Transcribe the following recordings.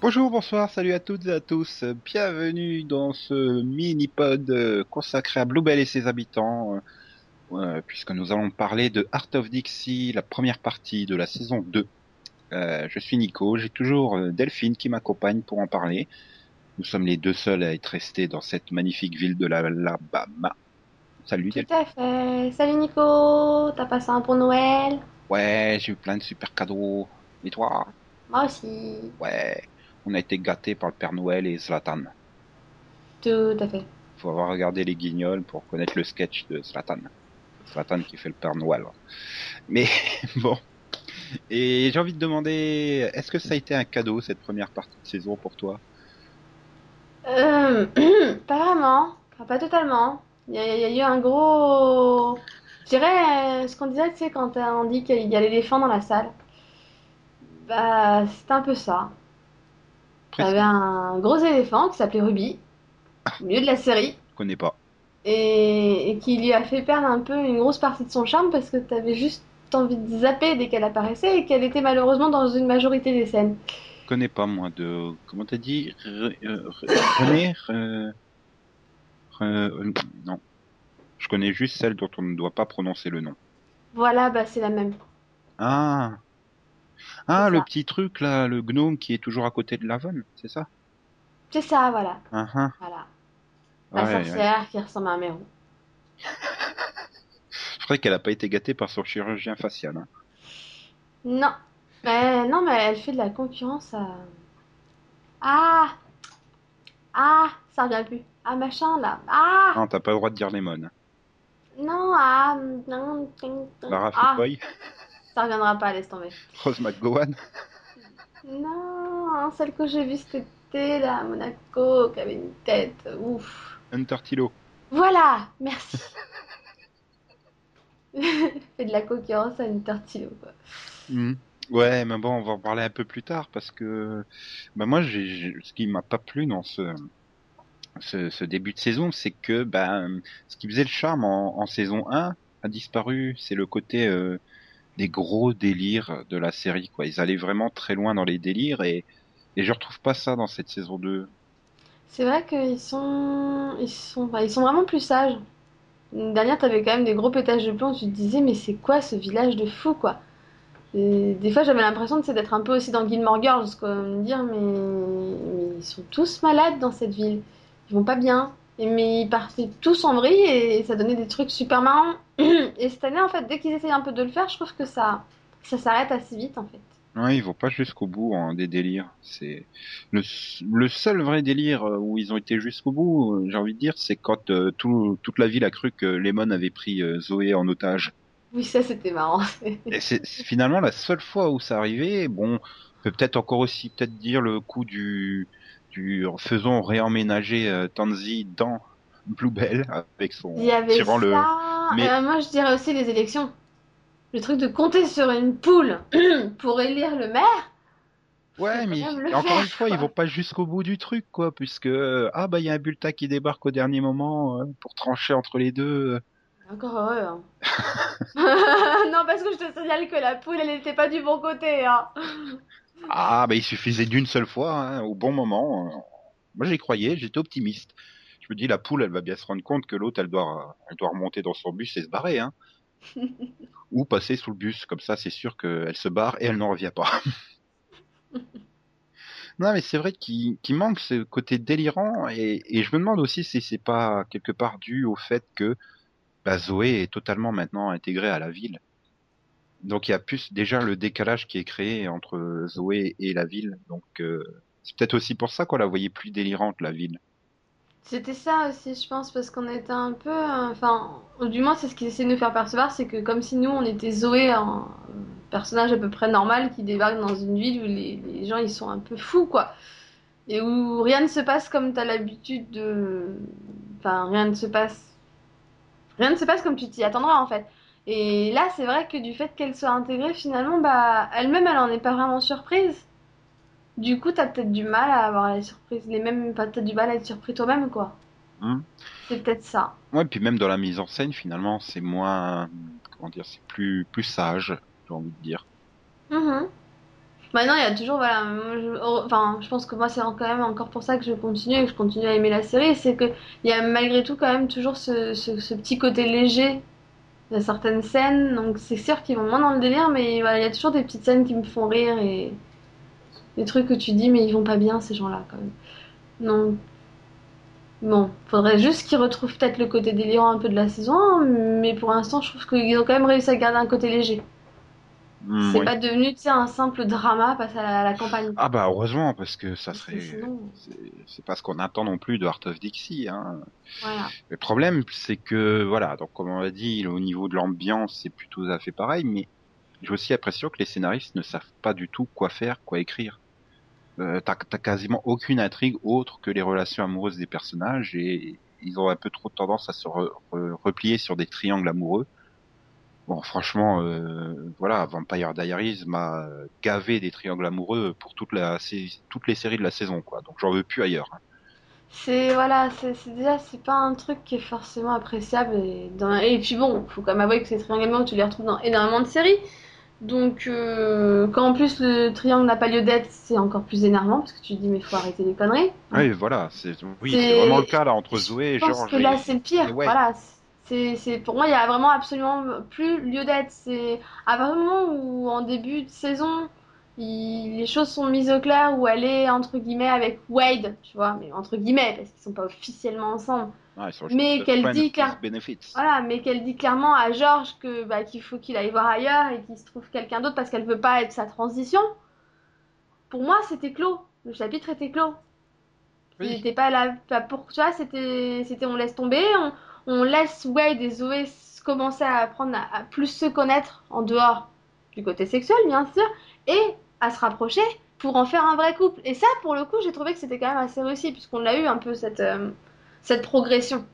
Bonjour, bonsoir, salut à toutes et à tous. Bienvenue dans ce mini-pod euh, consacré à Bluebell et ses habitants, euh, euh, puisque nous allons parler de Art of Dixie, la première partie de la saison 2. Euh, je suis Nico, j'ai toujours Delphine qui m'accompagne pour en parler. Nous sommes les deux seuls à être restés dans cette magnifique ville de l'Alabama. Salut Tout Delphine. à fait. Salut Nico, t'as passé un bon Noël? Ouais, j'ai eu plein de super cadeaux. Et toi? Moi aussi. Ouais, on a été gâtés par le Père Noël et Zlatan. Tout à fait. faut avoir regardé les guignols pour connaître le sketch de Zlatan. Zlatan qui fait le Père Noël. Mais bon. Et j'ai envie de demander, est-ce que ça a été un cadeau cette première partie de saison pour toi? Euh, pas vraiment. Enfin, pas totalement. Il y, a il y a eu un gros... Je dirais euh, ce qu'on disait, tu sais, quand on dit qu'il y a l'éléphant dans la salle. Bah, c'était un peu ça. T'avais un gros éléphant qui s'appelait Ruby, au milieu de la série, Je connais pas. et, et qui lui a fait perdre un peu une grosse partie de son charme parce que t'avais juste envie de zapper dès qu'elle apparaissait et qu'elle était malheureusement dans une majorité des scènes. Je connais pas moi de. Comment t'as dit? Euh, Re- René? Re- Re- Non. Je connais juste celle dont on ne doit pas prononcer le nom. Voilà, bah c'est la même. Ah Ah, le ça. petit truc là, le gnome qui est toujours à côté de Lavon, c'est ça? C'est ça, voilà. Ah. Voilà. La Ouais, ouais. sorcière qui ressemble à un mérou. C'est vrai qu'elle a pas été gâtée par son chirurgien facial. hein. Non. Mais, non, mais elle fait de la concurrence à... Ah Ah Ça revient plus. Ah, machin, là. Ah Non, t'as pas le droit de dire Lemon. Non, ah non. Lara Ah, ça reviendra pas, laisse tomber. Rose McGowan. Non, celle que j'ai vue cet été, là, à Monaco, qui avait une tête, ouf. Hunter Tilo. Voilà, merci. Fait de la concurrence à une tortille, quoi. Mhm. Ouais, mais bon, on va en parler un peu plus tard parce que bah moi, ce qui m'a pas plu dans ce, ce, ce début de saison, c'est que ben, ce qui faisait le charme en, en saison 1 a disparu. C'est le côté euh, des gros délires de la série, quoi. Ils allaient vraiment très loin dans les délires et, et je retrouve pas ça dans cette saison 2. C'est vrai qu'ils sont... Ils sont... ils sont vraiment plus sages. Une dernière, t'avais quand même des gros pétages de plomb, tu te disais, mais c'est quoi ce village de fous, quoi? Des fois, j'avais l'impression c'est d'être un peu aussi dans Gilmore Girls, quoi. Me dire, mais... mais ils sont tous malades dans cette ville. Ils vont pas bien. Mais ils partaient tous en vrille et ça donnait des trucs super marrants. Et cette année, en fait, dès qu'ils essayent un peu de le faire, je trouve que ça, ça s'arrête assez vite, en fait. Ouais, ils vont pas jusqu'au bout hein, des délires. C'est le, seul vrai délire euh, où ils ont été jusqu'au bout, euh, j'ai envie de dire, c'est quand euh, tout, toute la ville a cru que Lemon avait pris euh, Zoé en otage. Oui, ça, c'était marrant. Et c'est finalement la seule fois où ça arrivait. Bon, on peut peut-être encore aussi peut-être dire le coup du du faisons réemménager euh, Tanzi dans Bluebell avec son Il y avait tirant le. Mais- Euh, moi, je dirais aussi les élections. Le truc de compter sur une poule pour élire le maire. Ouais, mais encore faire, une fois, quoi. ils vont pas jusqu'au bout du truc, quoi, puisque euh, ah bah il y a un bulletin qui débarque au dernier moment euh, pour trancher entre les deux. Encore heureux. hein. non, parce que je te signale que la poule, elle n'était pas du bon côté. Hein. Ah bah il suffisait d'une seule fois, hein, au bon moment. Moi j'y croyais, j'étais optimiste. Je me dis la poule, elle va bien se rendre compte que l'autre, elle doit, elle doit remonter dans son bus et se barrer, hein, ou passer sous le bus. Comme ça, c'est sûr qu'elle se barre et elle n'en revient pas. Non, mais c'est vrai qu'il manque ce côté délirant et, et je me demande aussi si c'est pas quelque part dû au fait que bah, Zoé est totalement maintenant intégrée à la ville. Donc il y a plus déjà le décalage qui est créé entre Zoé et la ville. Donc euh, c'est peut-être aussi pour ça qu'on la voyait plus délirante la ville. C'était ça aussi, je pense, parce qu'on était un peu. euh, Enfin, ou du moins, c'est ce qu'ils essaient de nous faire percevoir c'est que comme si nous, on était Zoé, un personnage à peu près normal qui débarque dans une ville où les, les gens ils sont un peu fous, quoi. Et où rien ne se passe comme t'as l'habitude de. Enfin, rien ne se passe. Rien ne se passe comme tu t'y attendras, en fait. Et là, c'est vrai que du fait qu'elle soit intégrée, finalement, bah, elle-même, elle en est pas vraiment surprise. Du coup, t'as peut-être du mal à avoir la surprise, les mêmes, t'as du mal à être surpris toi-même, quoi. Hein C'est peut-être ça. ouais, puis même dans la mise en scène, finalement, c'est moins, comment dire, c'est plus plus sage, j'ai envie de dire. Mhm. Maintenant, il y a toujours, voilà, enfin, je pense que moi, c'est quand même encore pour ça que je continue et que je continue à aimer la série, c'est que il y a malgré tout quand même toujours ce, ce, petit côté léger de certaines scènes, donc c'est sûr qu'ils vont moins dans le délire, mais il y a toujours des petites scènes qui me font rire et des trucs que tu dis, mais ils vont pas bien ces gens-là quand même. Donc, bon, faudrait juste qu'ils retrouvent peut-être le côté délirant un peu de la saison mais pour l'instant, je trouve qu'ils ont quand même réussi à garder un côté léger. Hmm, c'est pas devenu un simple drama face à la, campagne. Ah bah heureusement parce que ça serait c'est pas ce qu'on attend non plus de Heart of Dixie hein. Le problème c'est que voilà donc comme on l'a dit au niveau de l'ambiance c'est plutôt à fait pareil mais j'ai aussi l'impression que les scénaristes ne savent pas du tout quoi faire quoi écrire. Euh, t'as quasiment aucune intrigue autre que les relations amoureuses des personnages et ils ont un peu trop tendance à se replier sur des triangles amoureux Bon, franchement, euh, voilà, Vampire Diaries m'a gavé des triangles amoureux pour toute la, toutes les séries de la saison, quoi. Donc j'en veux plus ailleurs. Hein. C'est voilà, c'est déjà c'est pas un truc qui est forcément appréciable et, dans, et puis bon, faut quand même avouer que ces triangles amoureux tu les retrouves dans énormément de séries. Donc euh, quand en plus le triangle n'a pas lieu d'être, c'est encore plus énervant parce que tu te dis mais faut arrêter les conneries. Oui, voilà, c'est oui, c'est vraiment le cas là entre Zoé et Georges. Je pense que là c'est le pire. Voilà, c'est, pour moi, il y a vraiment absolument plus lieu d'être. C'est à partir du moment où, en début de saison, les choses sont mises au clair, où elle est entre guillemets avec Wade, tu vois, mais entre guillemets, parce qu'ils sont pas officiellement ensemble. mais qu'elle dit voilà, mais qu'elle dit clairement à George que bah, qu'il faut qu'il aille voir ailleurs et qu'il se trouve quelqu'un d'autre parce qu'elle veut pas être sa transition. Pour moi, c'était clos. Le chapitre était clos. Il n'était pas là pour vois, c'était c'était on laisse tomber, on on laisse Wade et Zoé commencer à apprendre à, plus se connaître en dehors du côté sexuel, bien sûr, et à se rapprocher pour en faire un vrai couple. Et ça, pour le coup, j'ai trouvé que c'était quand même assez réussi, puisqu'on a eu un peu cette, euh, cette progression,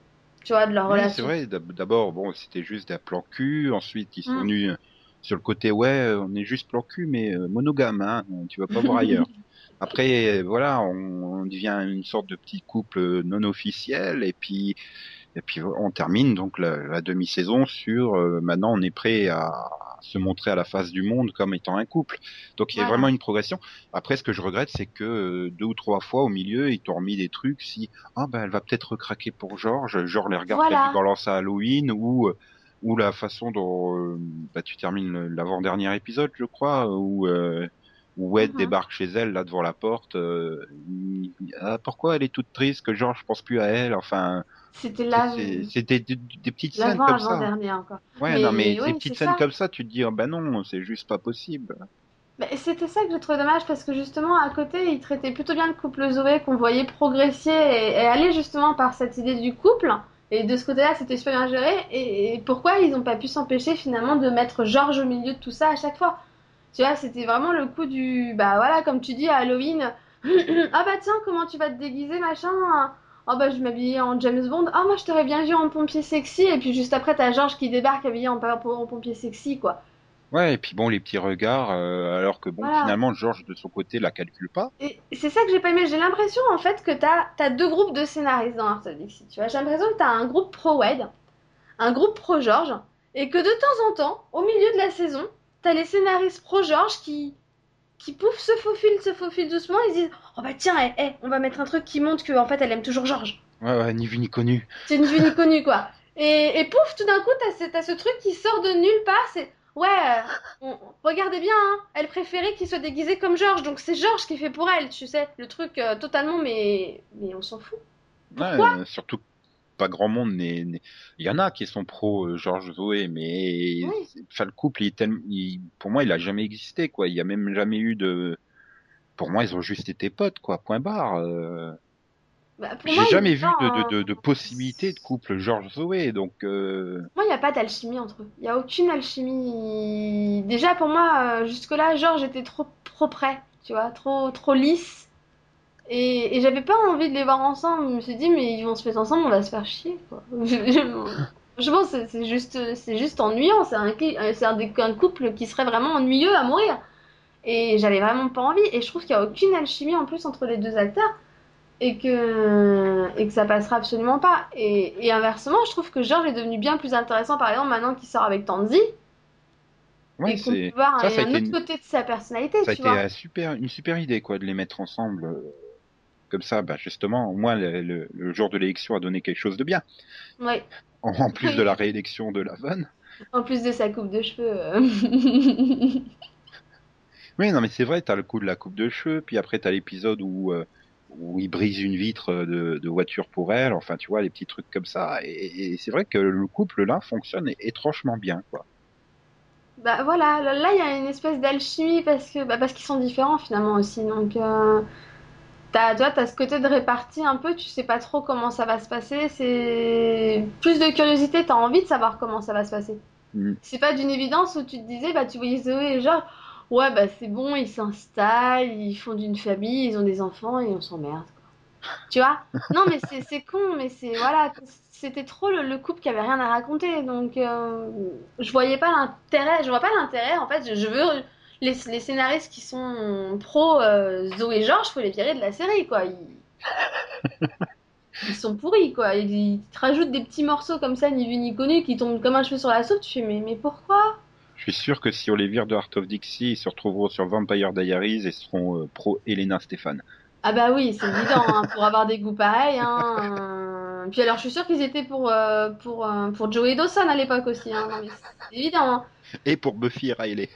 tu vois, de leur oui, relation. C'est vrai, d'abord, bon, c'était juste un plan cul, ensuite ils sont mm. venus euh, sur le côté, ouais, on est juste plan cul, mais euh, monogame, hein, tu vas pas voir ailleurs. Après, voilà, on, on, devient une sorte de petit couple non officiel, et puis et puis on termine donc la, demi-saison sur euh, maintenant on est prêt à se montrer à la face du monde comme étant un couple. Donc il y a vraiment une progression. Après ce que je regrette c'est que euh, deux ou trois fois au milieu ils t'ont remis des trucs si ah ben elle va peut-être recraquer pour Georges, genre les regards voilà. balance à Halloween ou ou la façon dont euh, bah, tu termines l'avant-dernier épisode je crois où où Wade mm-hmm. débarque chez elle là devant la porte. ah, pourquoi elle est toute triste que Georges pense plus à elle? Enfin, c'était là. C'était des, petites scènes comme ça. dernier encore. Ouais, non, mais des petites scènes comme ça, tu te dis, oh, ben non, c'est juste pas possible. c'était ça que je trouvais dommage parce que justement à côté il traitait plutôt bien le couple Zoé qu'on voyait progresser et, aller justement par cette idée du couple et de ce côté-là c'était super bien géré et, pourquoi ils n'ont pas pu s'empêcher finalement de mettre Georges au milieu de tout ça à chaque fois? Tu vois c'était vraiment le coup du bah voilà comme tu dis à Halloween ah bah tiens comment tu vas te déguiser machin? Oh bah je m'habillais en James Bond, ah moi je t'aurais bien vu en pompier sexy, et puis juste après t'as Georges qui débarque habillé en, en, pompier sexy quoi. Ouais, et puis bon, les petits regards, euh, alors que bon, finalement, Georges de son côté la calcule pas. Et c'est ça que j'ai pas aimé. J'ai l'impression en fait que t'as as deux groupes de scénaristes dans Art of Dixie. Tu vois, j'ai l'impression que t'as un groupe pro Wade, un groupe pro Georges, et que de temps en temps, au milieu de la saison, t'as les scénaristes pro Georges qui qui pouf se faufilent, se faufilent doucement, ils disent Oh bah tiens, eh, eh, on va mettre un truc qui montre qu'en fait elle aime toujours Georges. Ouais, ouais, ni vu ni connu. C'est ni vu ni connu quoi. Et, et pouf, tout d'un coup, t'as ce, ce truc qui sort de nulle part, c'est Ouais, euh, regardez bien, hein, elle préférait qu'il soit déguisé comme Georges, donc c'est Georges qui fait pour elle, tu sais, le truc euh, totalement, mais, mais on s'en fout. Pourquoi ouais, surtout pas grand monde n'est. Il y en a qui sont pro euh, Georges Zoé, mais enfin, le couple, il, pour moi, il a jamais existé, quoi. Il y a même jamais eu de. Pour moi, ils ont juste été potes, quoi. Point barre. Euh... Bah, J'ai jamais vu de, de, de, possibilité de couple Georges Zoé, donc. Euh... Moi, il n'y a pas d'alchimie entre eux. Il n'y a aucune alchimie. Déjà, pour moi, euh, jusque-là, Georges était trop, trop près, tu vois, trop, trop lisse. Et, j'avais pas envie de les voir ensemble. Je me suis dit, mais ils vont se mettre ensemble, on va se faire chier, quoi. Je, pense que c'est juste, c'est juste ennuyant. C'est un, c'est un, un, couple qui serait vraiment ennuyeux à mourir. Et j'avais vraiment pas envie. Et je trouve qu'il y a aucune alchimie en plus entre les deux acteurs. Et que, et que ça passera absolument pas. Et, et inversement, je trouve que George est devenu bien plus intéressant, par exemple, maintenant qu'il sort avec Tanzi. Ouais, et qu'on peut voir ça, un, ça autre une, côté de sa personnalité, ça a tu été vois. un super, une super idée quoi de les mettre ensemble euh, comme ça. Bah justement, au moins le, le, le jour de l'élection a donné quelque chose de bien. Ouais. En, en plus de la réélection de Lavonne. En plus de sa coupe de cheveux. euh. Oui, non mais c'est vrai, t'as le coup de la coupe de cheveux, puis après t'as l'épisode où euh, où il brise une vitre de, de voiture pour elle. Enfin, tu vois, les petits trucs comme ça. Et, et c'est vrai que le couple là fonctionne étrangement bien quoi. Bah voilà, là il y a une espèce d'alchimie parce que bah, parce qu'ils sont différents finalement aussi. Donc euh, t'as, toi, t'as ce côté de répartie un peu, tu sais pas trop comment ça va se passer. C'est plus de curiosité, t'as envie de savoir comment ça va se passer. Mm. C'est pas d'une évidence où tu te disais, bah tu voyais Zoé et genre, ouais bah c'est bon, ils s'installent, ils fondent une famille, ils ont des enfants et on s'emmerde. Tu vois? Non mais c'est con, mais c'est voilà, c'était trop le, le couple qui avait rien à raconter. Donc euh, je voyais pas l'intérêt, je vois pas l'intérêt en fait. Je, veux les, les scénaristes qui sont pro euh, Zoé et Georges, faut les virer de la série quoi. Ils, ils sont pourris quoi. Ils, ils te rajoutent des petits morceaux comme ça, ni vu ni connu, qui tombent comme un cheveu sur la soupe. Tu fais mais mais pourquoi? Je suis sûr que si on les vire de Heart of Dixie, ils se retrouveront sur Vampire Diaries et seront euh, pro Elena Stéphane. Ah bah oui, c'est évident, hein, pour avoir des goûts pareils. Hein. Puis alors, je suis sûre qu'ils étaient pour, euh, pour, euh, pour Joey Dawson à l'époque aussi. Hein. Non, mais c'est évident. Hein. Et pour Buffy et Riley.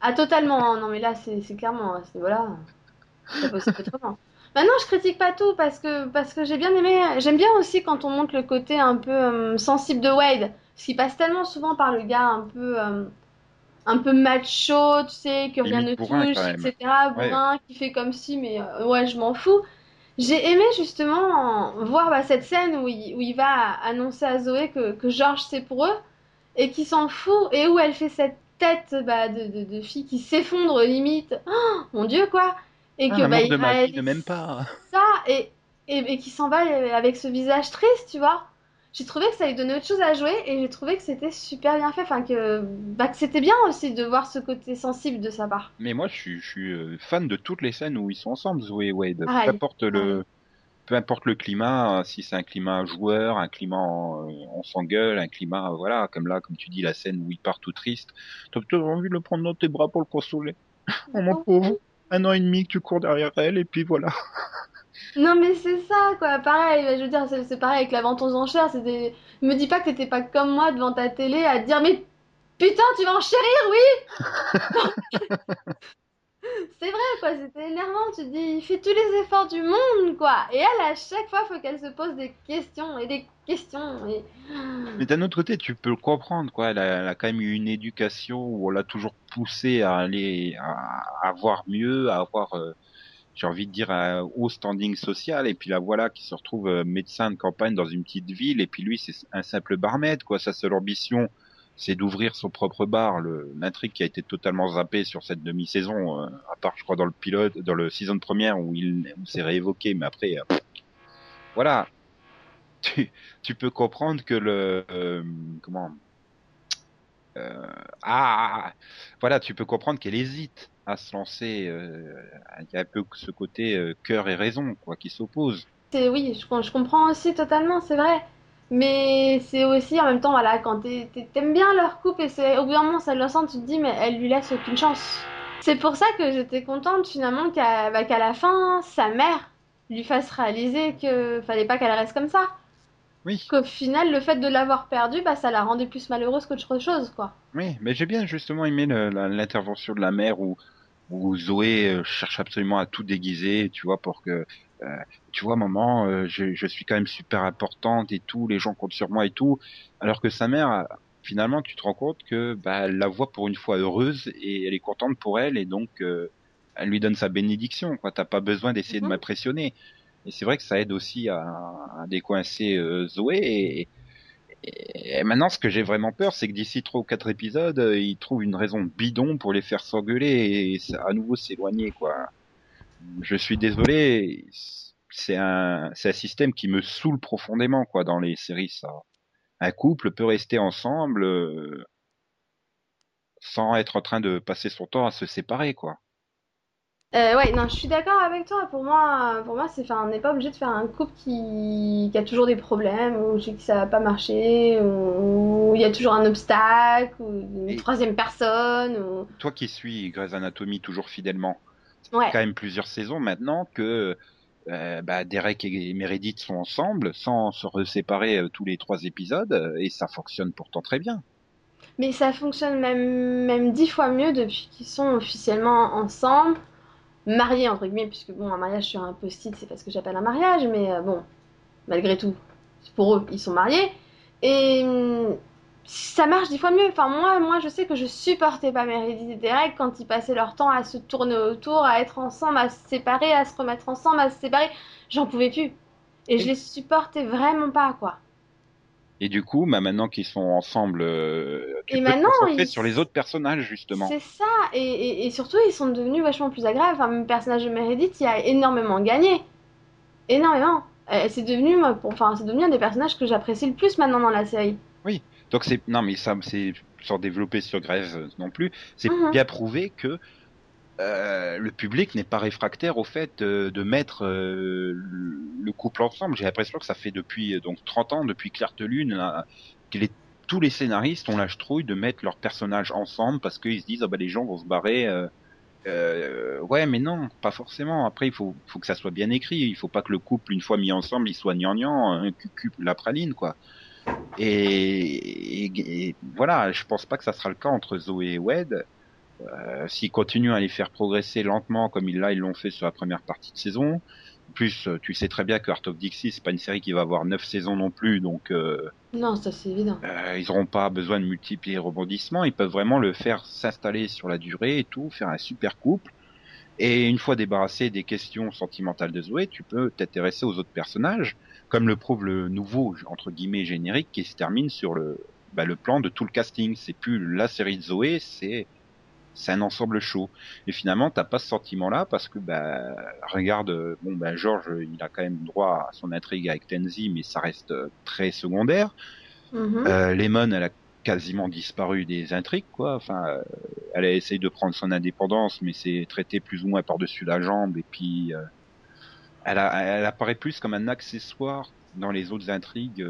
Ah, totalement. hein. Non, mais là, c'est c'est clairement, à ce niveau-là, c'est pas possible autrement. Maintenant, je critique pas tout parce que, parce que j'ai bien aimé. J'aime bien aussi quand on montre le côté un peu euh, sensible de Wade. Parce qu'il passe tellement souvent par le gars un peu, euh, un peu macho, tu sais, que rien ne touche, etc. Bourrin, qui fait comme si, mais euh, ouais, je m'en fous. J'ai aimé justement voir bah, cette scène où il, où il va annoncer à Zoé que, que Georges c'est pour eux et qui s'en fout et où elle fait cette tête bah, de, de, de fille qui s'effondre limite. Oh, mon Dieu quoi! Et Ah, que bah, il de ma vie ne m'aime pas. ça et, et, et qui s'en va avec ce visage triste, tu vois. J'ai trouvé que ça lui donnait autre chose à jouer et j'ai trouvé que c'était super bien fait. Enfin, que, bah, que c'était bien aussi de voir ce côté sensible de sa part. Mais moi, je suis, je suis euh, fan de toutes les scènes où ils sont ensemble, Zoé et Wade. Peu Pareil. importe le, peu importe le climat, euh, si c'est un climat joueur, un climat en- euh, on s'engueule, un climat, euh, voilà, comme là, comme tu dis, la scène où il part tout triste. T'as peut-être envie de le prendre dans tes bras pour le consoler. Oh mon pauvre, un an et demi que tu cours derrière elle et puis voilà. Non, mais c'est ça, quoi. Pareil, je veux dire, c'est pareil avec la vente aux enchères. C'est des... Me dis pas que t'étais pas comme moi devant ta télé à te dire, mais putain, tu vas enchérir, oui! C'est vrai, quoi. C'était énervant. Tu te dis, il fait tous les efforts du monde, quoi. Et elle, à chaque fois, faut qu'elle se pose des questions et des questions. Et... Mais d'un autre côté, tu peux le comprendre, quoi. Elle a, elle a quand même eu une éducation où on l'a toujours poussée à aller, à, à voir mieux, à avoir, euh, j'ai envie de dire, un haut standing social. Et puis là, voilà, qui se retrouve euh, médecin de campagne dans une petite ville. Et puis lui, c'est un simple barmaid, quoi. Sa seule ambition, c'est d'ouvrir son propre bar. L'intrigue qui a été totalement zappée sur cette demi-saison, euh, à part, je crois, dans le pilote, dans le season première où il, où c'est réévoqué, mais après, euh, voilà. Tu, tu peux comprendre que le, euh, comment, euh, ah, voilà, tu peux comprendre qu'elle hésite à se lancer. euh, Il y a un peu ce côté euh, cœur et raison, quoi, qui s'opposent. C'est oui, je, com- je comprends aussi totalement, c'est vrai. Mais c'est aussi en même temps, voilà, quand t'aimes bien leur couple et c'est au bout d'un moment ça le sent, tu te dis mais elle lui laisse aucune chance. C'est pour ça que j'étais contente finalement qu'à bah, la fin, sa mère lui fasse réaliser que fallait pas qu'elle reste comme ça. Oui, Qu'au final, le fait de l'avoir perdue, bah ça la rendait plus malheureuse qu'autre chose, quoi. oui, mais j'ai bien justement aimé l'intervention de la mère où, où Zoé euh, cherche absolument à tout déguiser, tu vois, pour que, euh, tu vois, maman, euh, je, je suis quand même super importante et tout, les gens comptent sur moi et tout, alors que sa mère, finalement, tu te rends compte que bah, elle la voit pour une fois heureuse et elle est contente pour elle et donc euh, elle lui donne sa bénédiction, quoi. T'as pas besoin d'essayer de Mhm. m'impressionner. Et c'est vrai que ça aide aussi à, à décoincer euh, Zoé. Et, et- maintenant, ce que j'ai vraiment peur, c'est que d'ici trois ou quatre épisodes, euh, ils trouvent une raison bidon pour les faire s'engueuler et à nouveau s'éloigner, quoi. Je suis désolé, c'est un, c'est un système qui me saoule profondément, quoi, dans les séries, ça. Un couple peut rester ensemble euh, sans être en train de passer son temps à se séparer, quoi. Euh, ouais, non, je suis d'accord avec toi. Pour moi, pour moi, c'est, on n'est pas obligé de faire un couple qui, qui a toujours des problèmes, ou que ça va pas marcher, ou il y a toujours un obstacle, ou une Et- troisième personne, ou... Toi qui suis Grey's Anatomy toujours fidèlement, Ouais. quand même plusieurs saisons maintenant que euh, bah, Derek et Meredith sont ensemble sans se séparer tous les trois épisodes euh, et ça fonctionne pourtant très bien. Mais ça fonctionne même, même dix fois mieux depuis qu'ils sont officiellement ensemble, mariés entre guillemets, puisque bon, un mariage sur un post-it, c'est pas ce que j'appelle un mariage, mais euh, bon, malgré tout, pour eux, ils sont mariés. Et ça marche dix fois mieux. Enfin, moi, moi, je sais que je supportais pas Meredith et Derek quand ils passaient leur temps à se tourner autour, à être ensemble, à se séparer, à se remettre ensemble, à se séparer. J'en pouvais plus. Et je les supportais vraiment pas, quoi. Et du coup, bah, maintenant qu'ils sont ensemble, euh, tu Et peux te maintenant, concentrer ils- sur les autres personnages justement. C'est ça, et, et- et surtout ils sont devenus vachement plus agréables. Enfin, le personnage de Meredith, il a énormément gagné. Énormément. Euh, c'est devenu, enfin, c'est devenu un des personnages que j'apprécie le plus maintenant dans la série. Donc c'est non mais ça c'est sans développer sur Grèce euh, non plus, c'est Mhm. bien prouvé que euh, le public n'est pas réfractaire au fait de mettre euh, le, le couple ensemble. J'ai l'impression que ça fait depuis euh, donc 30 ans, depuis Claire de Lune, que tous les scénaristes ont la trouille de mettre leurs personnages ensemble parce qu'ils se disent ah bah les gens vont se barrer. ouais mais non, pas forcément. Après il faut, faut que ça soit bien écrit. Il faut pas que le couple une fois mis ensemble il soit gnangnan, un cucu la praline quoi. Et, et- voilà, je pense pas que ça sera le cas entre Zoé et Wade. Euh, S'ils continuent à les faire progresser lentement comme ils là ils l'ont fait sur la première partie de saison. Plus, euh, tu sais très bien que Art of Dixie c'est pas une série qui va avoir neuf saisons non plus, donc euh, Non, ça c'est évident. euh, ils auront pas besoin de multiplier les rebondissements. Ils peuvent vraiment le faire s'installer sur la durée et tout, faire un super couple. Et une fois débarrassé des questions sentimentales de Zoé, tu peux t'intéresser aux autres personnages, comme le prouve le nouveau entre guillemets générique qui se termine sur le bah, le plan de tout le casting. C'est plus la série de Zoé, c'est c'est un ensemble chaud. Et finalement, t'as pas ce sentiment-là parce que bah regarde, bon bah George, il a quand même droit à son intrigue avec Tenzi, mais ça reste euh, très secondaire. Mhm. Euh, Lemon, elle a quasiment disparu des intrigues, quoi. Enfin, euh, elle a essayé de prendre son indépendance, mais c'est traité plus ou moins par-dessus la jambe. Et puis, euh, elle, a- elle apparaît plus comme un accessoire dans les autres intrigues.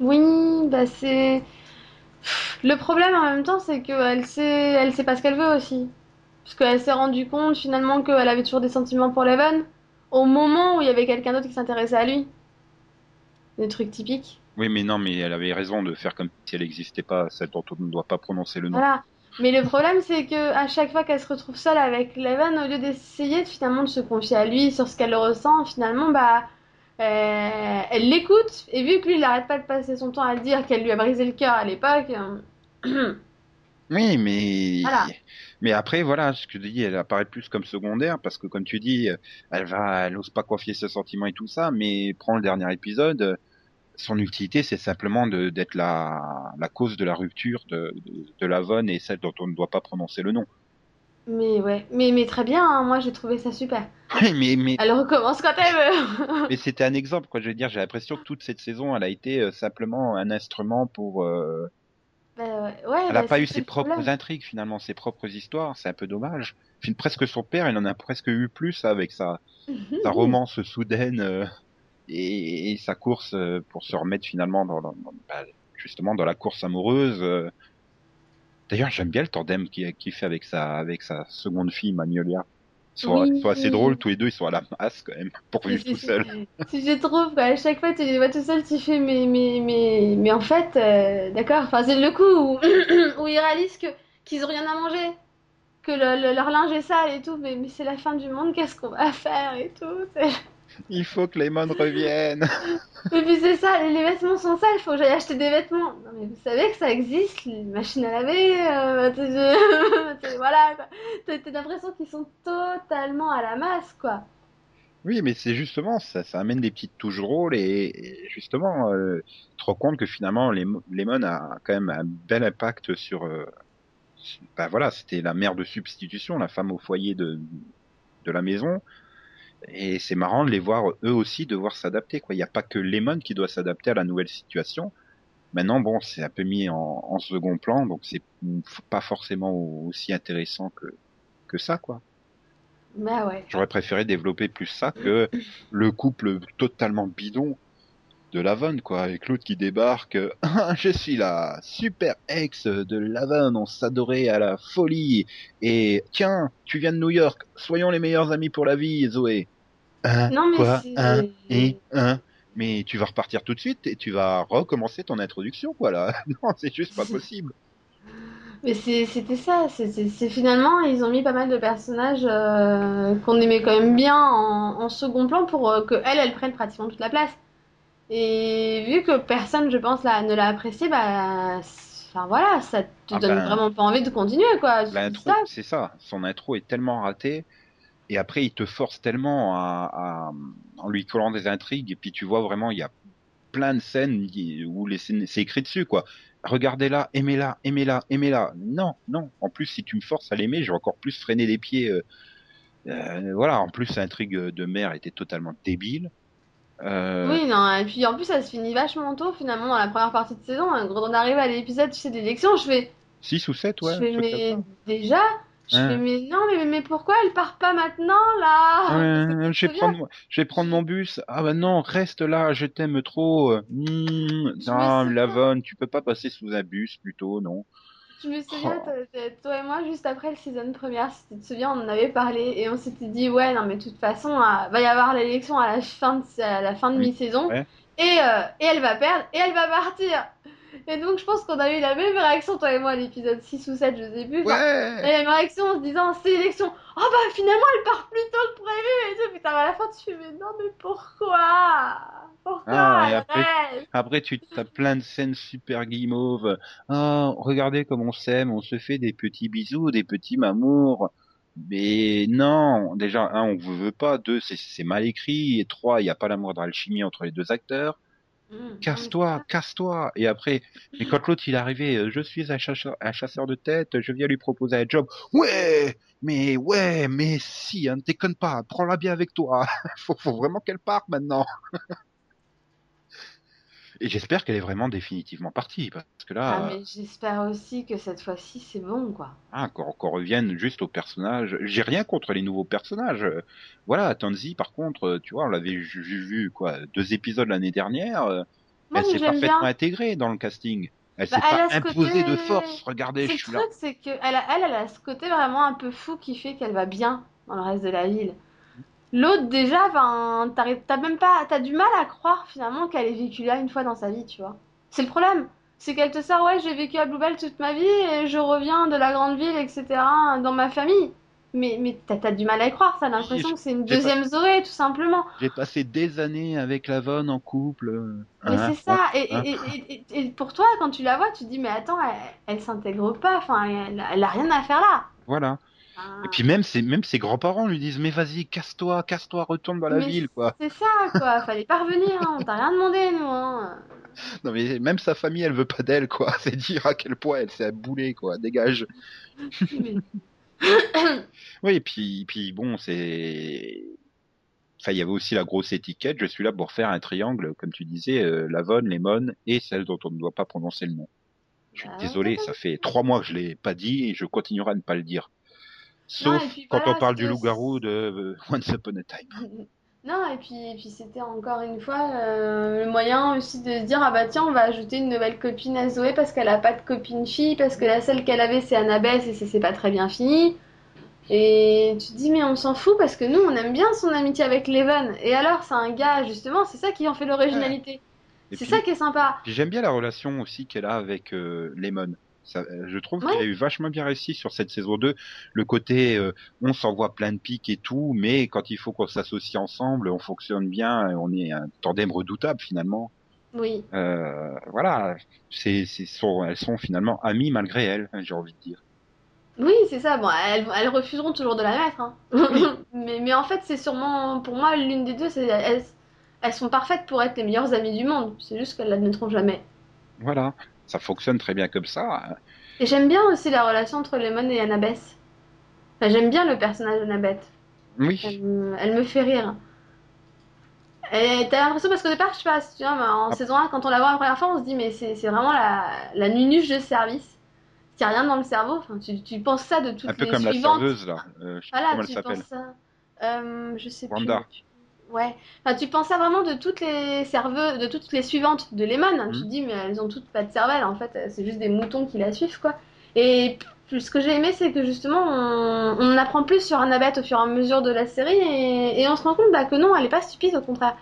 Oui, bah c'est. Le problème en même temps, c'est qu'elle sait, elle sait pas ce qu'elle veut aussi. Parce qu'elle s'est rendue compte finalement qu'elle avait toujours des sentiments pour Leven, au moment où il y avait quelqu'un d'autre qui s'intéressait à lui. Des trucs typiques. Oui, mais non, mais elle avait raison de faire comme si elle n'existait pas, celle dont on ne doit pas prononcer le nom. Voilà. Mais le problème, c'est que à chaque fois qu'elle se retrouve seule avec Leven, au lieu d'essayer de, finalement de se confier à lui sur ce qu'elle ressent, finalement, bah, euh, elle l'écoute. Et vu que lui, il n'arrête pas de passer son temps à dire qu'elle lui a brisé le cœur à l'époque, euh, Oui, mais Voilà. mais après voilà, ce que tu dis, elle apparaît plus comme secondaire parce que comme tu dis, elle va, elle ose pas confier ses sentiments et tout ça, mais prends le dernier épisode, son utilité c'est simplement de d'être la la cause de la rupture de de, de Lavonne et celle dont on ne doit pas prononcer le nom. Mais ouais, mais, mais très bien, hein, moi j'ai trouvé ça super. Mais mais Elle recommence quand elle veut. mais c'était un exemple quoi. Je veux dire, j'ai l'impression que toute cette saison, elle a été euh, simplement un instrument pour. euh, Bah, ouais, ouais, Elle bah, n'a pas c'est eu ses propres problème. intrigues finalement, ses propres histoires. C'est un peu dommage. Puis presque son père, il en a presque eu plus avec sa sa romance soudaine euh, et, et sa course euh, pour se remettre finalement dans, dans- dans- bah, justement dans la course amoureuse. D'ailleurs, j'aime bien le tandem qu'il qu'il fait avec sa avec sa seconde fille Magnolia. Ils sont, Oui. ils sont assez drôles tous les deux. Ils sont à la masse quand même pour vivre tout seul. si, si, je trouve qu'à chaque fois tu les vois tout seul, tu fais mais mais mais mais en fait euh, d'accord. Enfin c'est le coup où, où ils réalisent que qu'ils ont rien à manger, que le- le- leur linge est sale et tout. Mais mais c'est la fin du monde, qu'est-ce qu'on va faire et tout. Il faut que Lemon revienne. Et puis c'est ça, les vêtements sont sales, faut que j'aille acheter des vêtements. Non mais vous savez que ça existe, les machines à laver, euh, voilà quoi. T'as l'impression qu'ils sont totalement à la masse quoi. Oui, mais c'est justement ça, ça amène des petites touches drôles et, et justement, euh, tu te rends compte que finalement, Lem- Lemon a quand même un bel impact sur. Euh, bah voilà, c'était la mère de substitution, la femme au foyer de de la maison. Et c'est marrant de les voir eux aussi devoir s'adapter. Il n'y a pas que Lemon qui doit s'adapter à la nouvelle situation. Maintenant, bon, c'est un peu mis en, en second plan, donc c'est pas forcément aussi intéressant que que ça, quoi. Bah ouais. J'aurais préféré développer plus ça que le couple totalement bidon de Lavon, quoi, avec l'autre qui débarque. Ah, je suis la super ex de Lavon, on s'adorait à la folie. Et tiens, tu viens de New York, soyons les meilleurs amis pour la vie, Zoé. Hein, Non, mais quoi, hein, et, hein. Mais tu vas repartir tout de suite et tu vas recommencer ton introduction, quoi, là. Non, c'est juste pas possible. Mais c'était ça, c'est finalement, ils ont mis pas mal de personnages euh, qu'on aimait quand même bien en, en second plan pour euh, que elle, elle prenne pratiquement toute la place. Et vu que personne, je pense, là, ne l'a apprécié, bah, enfin voilà, ça te Ah donne ben, vraiment pas envie de continuer, quoi. C'est L'intro, ça. c'est ça. Son intro est tellement ratée. Et après, il te force tellement à, à- en lui collant des intrigues. Et puis, tu vois vraiment, il y a plein de scènes où les scènes- c'est écrit dessus, quoi. Regardez-la, aimez-la, aimez-la, aimez-la. Non, non. En plus, si tu me forces à l'aimer, je vais encore plus freiner les pieds. euh, euh, voilà. En plus, l'intrigue de mère était totalement débile. Euh, Oui, non, et puis en plus, ça se finit vachement tôt, finalement, dans la première partie de saison. Quand on arrive à l'épisode, tu sais, d'élection, je fais, 6 ou 7, ouais. je fais, mais déjà, je Ouais. fais, mais non, mais, mais pourquoi elle part pas maintenant, là? Ouais, je vais prendre, je vais prendre mon bus. Ah bah non, reste là, je t'aime trop. Mmh, Je non. Lavonne, tu peux pas passer sous un bus plutôt, non? Je me souviens, Oh. toi- et moi, juste après le season première, si tu te souviens, on en avait parlé et on s'était dit, ouais, non, mais de toute façon, euh, va y avoir l'élection à la fin de, à la fin de Oui, mi-saison ouais. et, euh, et elle va perdre et elle va partir. Et donc, je pense qu'on a eu la même réaction, toi et moi, à l'épisode 6 ou 7, je sais plus. Enfin, Ouais. la même réaction en se disant, c'est l'élection. Oh bah finalement, elle part plus tôt que prévu et tout. Putain, à la fin, tu fais, mais non, mais pourquoi? Pourquoi? Ah, et après- tu as plein de scènes super guimauves. Oh, regardez comme on s'aime, on se fait des petits bisous, des petits mamours. Mais non, déjà, un, on vous veut pas. Deux, c'est- c'est mal écrit. Et trois, il n'y a pas l'amour d'alchimie entre les deux acteurs. Mmh, Casse-toi, casse-toi. Et après, mais quand l'autre il est arrivé, euh, je suis un chasseur, un chasseur de tête, je viens lui proposer un job. Ouais, mais ouais, mais si, hein, ne déconne pas, prends-la bien avec toi. faut, faut vraiment qu'elle parte maintenant. Et j'espère qu'elle est vraiment définitivement partie, parce que Ah, là, mais j'espère aussi que cette fois-ci, c'est bon, quoi. ah, qu'on revienne juste aux personnages. J'ai rien contre les nouveaux personnages. Euh, Voilà, Tanzi, par contre, euh, tu vois, on l'avait vu, quoi, deux épisodes l'année dernière. euh, Moi, elle s'est parfaitement bien. intégrée dans le casting. Elle Bah, s'est pas imposée côté- de force. Regardez, je suis là. truc, c'est que elle a, elle, elle a ce côté vraiment un peu fou qui fait qu'elle va bien dans le reste de la ville. L'autre, déjà, enfin, t'arrives- t'as même pas, t'as du mal à croire finalement qu'elle ait vécu là une fois dans sa vie, tu vois. C'est le problème. C'est qu'elle te sort, ouais, j'ai vécu à Bluebell toute ma vie et je reviens de la grande ville, etc., dans ma famille. Mais, mais t'as, t'as du mal à y croire, t'as l'impression que c'est une j'ai pas- deuxième Zoé, tout simplement. J'ai passé des années avec Lavonne en couple. euh, Mais hein, c'est ça, hein, et, hein. et, et, et- et pour toi, quand tu la vois, tu te dis, mais attends, elle, elle s'intègre pas, enfin, elle, elle a rien à faire là. Voilà. Enfin, Et puis même ses, même ses grands-parents lui disent, mais vas-y, casse-toi, casse-toi, retourne dans la Mais ville, quoi. C'est ça, quoi, fallait pas revenir, hein, on t'a rien demandé, nous, hein. Non mais même sa famille, elle veut pas d'elle, quoi. C'est dire à quel point elle s'est aboulée, quoi. Dégage. Mais- Oui, et puis, puis bon, c'est. Enfin, il y avait aussi la grosse étiquette. Je suis là pour faire un triangle, comme tu disais, euh, Lavonne, Lemon et celle dont on ne doit pas prononcer le nom. Je suis Bah, désolé, ça fait trois mois que je l'ai pas dit et je continuerai à ne pas le dire. Non, Sauf puis quand voilà, on parle du loup-garou de euh, Once Upon a Time. Non, et puis, et puis c'était encore une fois euh, le moyen aussi de se dire, ah bah tiens, on va ajouter une nouvelle copine à Zoé parce qu'elle a pas de copine fille, parce que la seule qu'elle avait c'est Annabeth et ça s'est pas très bien fini. Et tu te dis, mais on s'en fout parce que nous, on aime bien son amitié avec Leven. Et alors, c'est un gars, justement, c'est ça qui en fait l'originalité. C'est ça qui est sympa. j'aime bien la relation aussi qu'elle a avec euh, Lemon. Ça, euh, je trouve Ouais. qu'il a eu vachement bien réussi sur cette saison 2. Le côté, euh, on s'envoie plein de pics et tout, mais quand il faut qu'on s'associe ensemble, on fonctionne bien, et on est un tandem redoutable finalement. Oui. Euh, voilà, c'est, c'est sont, elles sont finalement amies malgré elles, hein, j'ai envie de dire. Oui, c'est ça. Bon, elles, elles refuseront toujours de la mettre. Hein. Oui. mais, mais en fait, c'est sûrement, pour moi, l'une des deux, c'est, elles, elles sont parfaites pour être les meilleures amies du monde. C'est juste qu'elles l'admettront jamais. Voilà, ça fonctionne très bien comme ça. Et j'aime bien aussi la relation entre Lemon et Annabeth. Enfin, j'aime bien le personnage d'Annabeth. Oui, Elle, me- elle me fait rire. Et t'as l'impression, parce qu'au départ, je sais pas, tu vois, mais en Ah. saison 1, quand on la voit la première fois, on se dit, mais c'est vraiment la, la nunuche de service. Il n'y a rien dans le cerveau. Enfin, tu, tu penses ça de toutes un peu les comme la suivantes. serveuse là. Euh, je sais Voilà, comment elle tu s'appelle. penses ça. Euh, je sais Wanda. plus. Ouais. Enfin, tu pensais vraiment de toutes les de toutes les suivantes de Lehman. hein. Tu Mhm. te dis, mais elles ont toutes pas de cervelle. En fait, c'est juste des moutons qui la suivent, quoi. Et ce que j'ai aimé, c'est que justement, on, on apprend plus sur Annabeth au fur et à mesure de la série et, et on se rend compte bah, que non, elle est pas stupide, au contraire.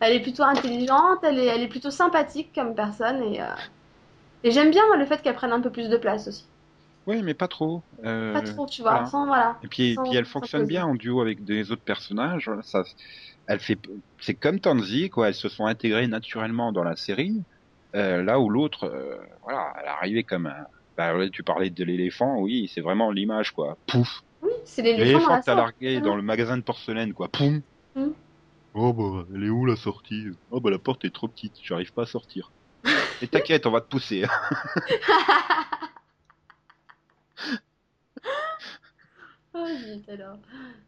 Elle est plutôt intelligente, elle est, elle est plutôt sympathique comme personne et, euh, et j'aime bien moi le fait qu'elle prenne un peu plus de place aussi. Oui, mais pas trop. Euh, Pas trop, tu vois, voilà. sans voilà. Et puis, Sans- puis elle fonctionne bien en duo avec des autres personnages. voilà, Ça, elle fait, c'est comme Tanzi, quoi. Elles se sont intégrées naturellement dans la série. Euh, là où l'autre, euh, voilà, elle est arrivée comme un. Bah, tu parlais de l'éléphant, oui, c'est vraiment l'image, quoi. Pouf. Oui, c'est l'éléphant que t'as largué dans le magasin de porcelaine, quoi. Poum. Mhm. Oh bah, elle est où la sortie? Oh bah la porte est trop petite, j'arrive pas à sortir. Et t'inquiète, on va te pousser. Oh, zut, alors.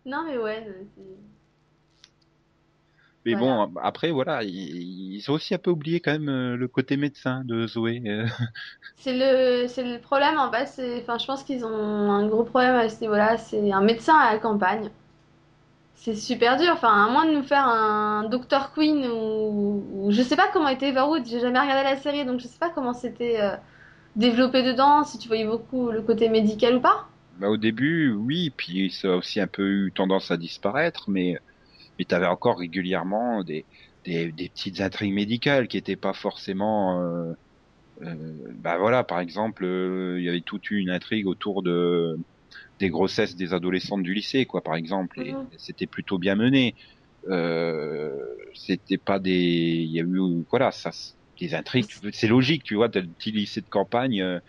Non, mais ouais, euh, c'est... Mais Voilà. bon, après voilà, ils, ils ont aussi un peu oublié quand même euh, le côté médecin de Zoé. euh. C'est le, c'est le problème en fait. C'est, enfin, je pense qu'ils ont un gros problème à ce niveau-là. C'est un médecin à la campagne. C'est super dur. Enfin, à moins de nous faire un Dr. Queen ou, ou- je sais pas comment était Everwood. J'ai jamais regardé la série, donc je sais pas comment c'était euh, développé dedans. Si tu voyais beaucoup le côté médical ou pas. Bah, au début, oui, puis ça a aussi un peu eu tendance à disparaître, mais mais t'avais encore régulièrement des, des des petites intrigues médicales qui étaient pas forcément. Euh, euh, bah voilà, par exemple, euh, il y avait toute une intrigue autour de des grossesses des adolescentes du lycée, quoi, par exemple, et Mhm. c'était plutôt bien mené. Euh, c'était pas des, il y a eu, voilà, ça, des intrigues. tu C'est logique, tu vois, t'as le petit lycée de campagne. euh,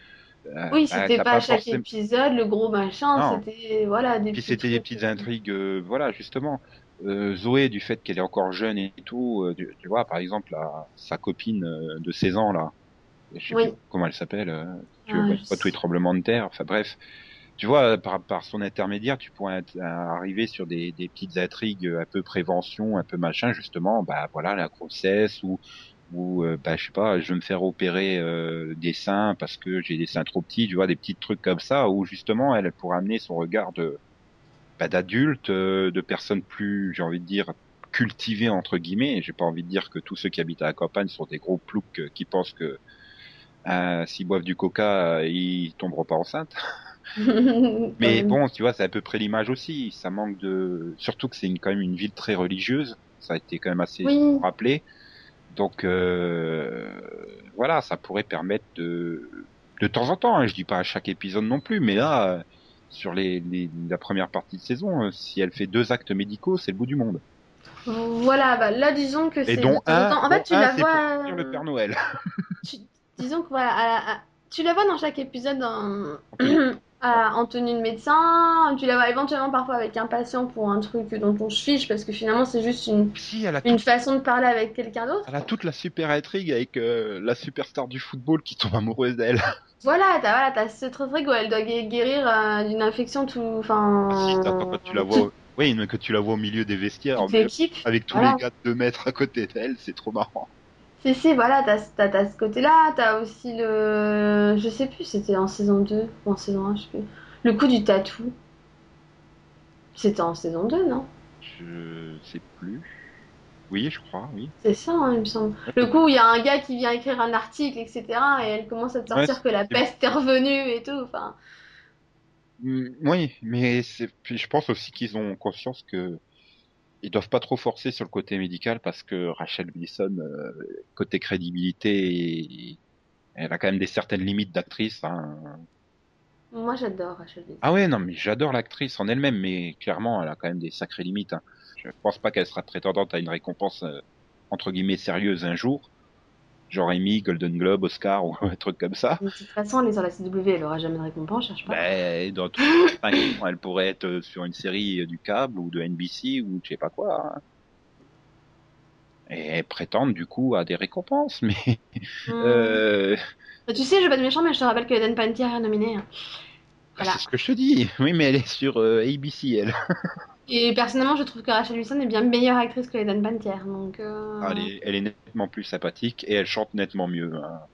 euh, Oui, bah, c'était pas, à chaque forcément- épisode le gros machin. C'était voilà des Puis c'était des petites intrigues, euh, voilà, justement. Euh, Zoé, du fait qu'elle est encore jeune et tout, euh, tu, tu vois, par exemple, sa copine euh, de 16 ans, là, je sais Oui. plus comment elle s'appelle, euh, tu Ah, vois, pas tous les tremblements de terre, enfin bref. Tu vois, par, par son intermédiaire, tu pourrais int- arriver sur des, des petites intrigues un peu prévention, un peu machin, justement, bah voilà, la grossesse ou ou euh, bah je sais pas, je veux me faire opérer euh, des seins parce que j'ai des seins trop petits, tu vois, des petits trucs comme ça où justement elle pourrait amener son regard de bah, d'adulte, euh, de personnes plus, j'ai envie de dire cultivées entre guillemets. J'ai pas envie de dire que tous ceux qui habitent à la campagne sont des gros ploucs euh, qui pensent que euh, s'ils boivent du coca, ils tomberont pas enceintes. Mais bon, tu vois, c'est à peu près l'image aussi. Ça manque de, surtout que c'est quand même une ville très religieuse. Ça a été quand même assez Oui. rappelé. Donc euh, voilà, ça pourrait permettre de, de temps en temps. Hein, je dis pas à chaque épisode non plus, mais là, sur les, les- la première partie de saison, euh, si elle fait deux actes médicaux, c'est le bout du monde. Voilà, bah là disons que c'est Et dont un. En fait, tu un, la c'est pour vois. soutenir le euh, Père Noël. tu- disons que voilà, à la- à- tu la vois dans chaque épisode en, à- en tenue de médecin. Tu la vois éventuellement parfois avec un patient pour un truc dont on se fiche parce que finalement c'est juste une, Si, elle a, une façon de parler avec quelqu'un d'autre. elle a toute la super intrigue avec euh, la superstar du football qui tombe amoureuse d'elle. Voilà, t'as voilà, ce truc où elle doit gué- guérir euh, d'une infection tout. Enfin. Ah, si, attends, quand tu la vois, oui, mais que tu la vois au milieu des vestiaires, mais avec tous Voilà. les gars de 2 mètres à côté d'elle, c'est trop marrant. Si, si, voilà, t'as ce côté-là, t'as aussi le. Je sais plus, c'était en saison 2 ou en saison 1, je sais plus. Le coup du tatou. C'était en saison 2, non? Je sais plus. Oui, je crois, oui. C'est ça, hein, il me semble. Le coup il y a un gars qui vient écrire un article, etc., et elle commence à te sortir Ouais, que la peste est revenue et tout. Enfin, Mm, Oui, mais puis je pense aussi qu'ils ont conscience que ils doivent pas trop forcer sur le côté médical parce que Rachel Wilson, euh, côté crédibilité, elle a quand même des certaines limites d'actrice. Hein. moi j'adore Rachel Weisz. Ah ouais, non, mais j'adore l'actrice en elle-même, mais clairement, elle a quand même des sacrées limites. Hein. Je pense pas qu'elle sera prétendante à une récompense euh, entre guillemets sérieuse un jour, genre Emmy, Golden Globe, Oscar ou un truc comme ça. De toute façon, elle est sur la CW, elle aura jamais de récompense, cherche pas. Ben, dans tout ans, elle pourrait être sur une série euh, du câble ou de NBC ou je sais pas quoi. hein. Et prétendre du coup à des récompenses, mais Hmm. euh, Bah, tu sais, je vais pas être méchant, mais je te rappelle que Eden Panettiere est nominée. hein. Voilà. c'est ce que je te dis. Oui, mais elle est sur euh, ABC, elle. Et personnellement, je trouve que Rachel Wilson est bien meilleure actrice que Eden Panettiere, donc. euh, Ah, Elle, est, elle est nettement plus sympathique et elle chante nettement mieux. hein.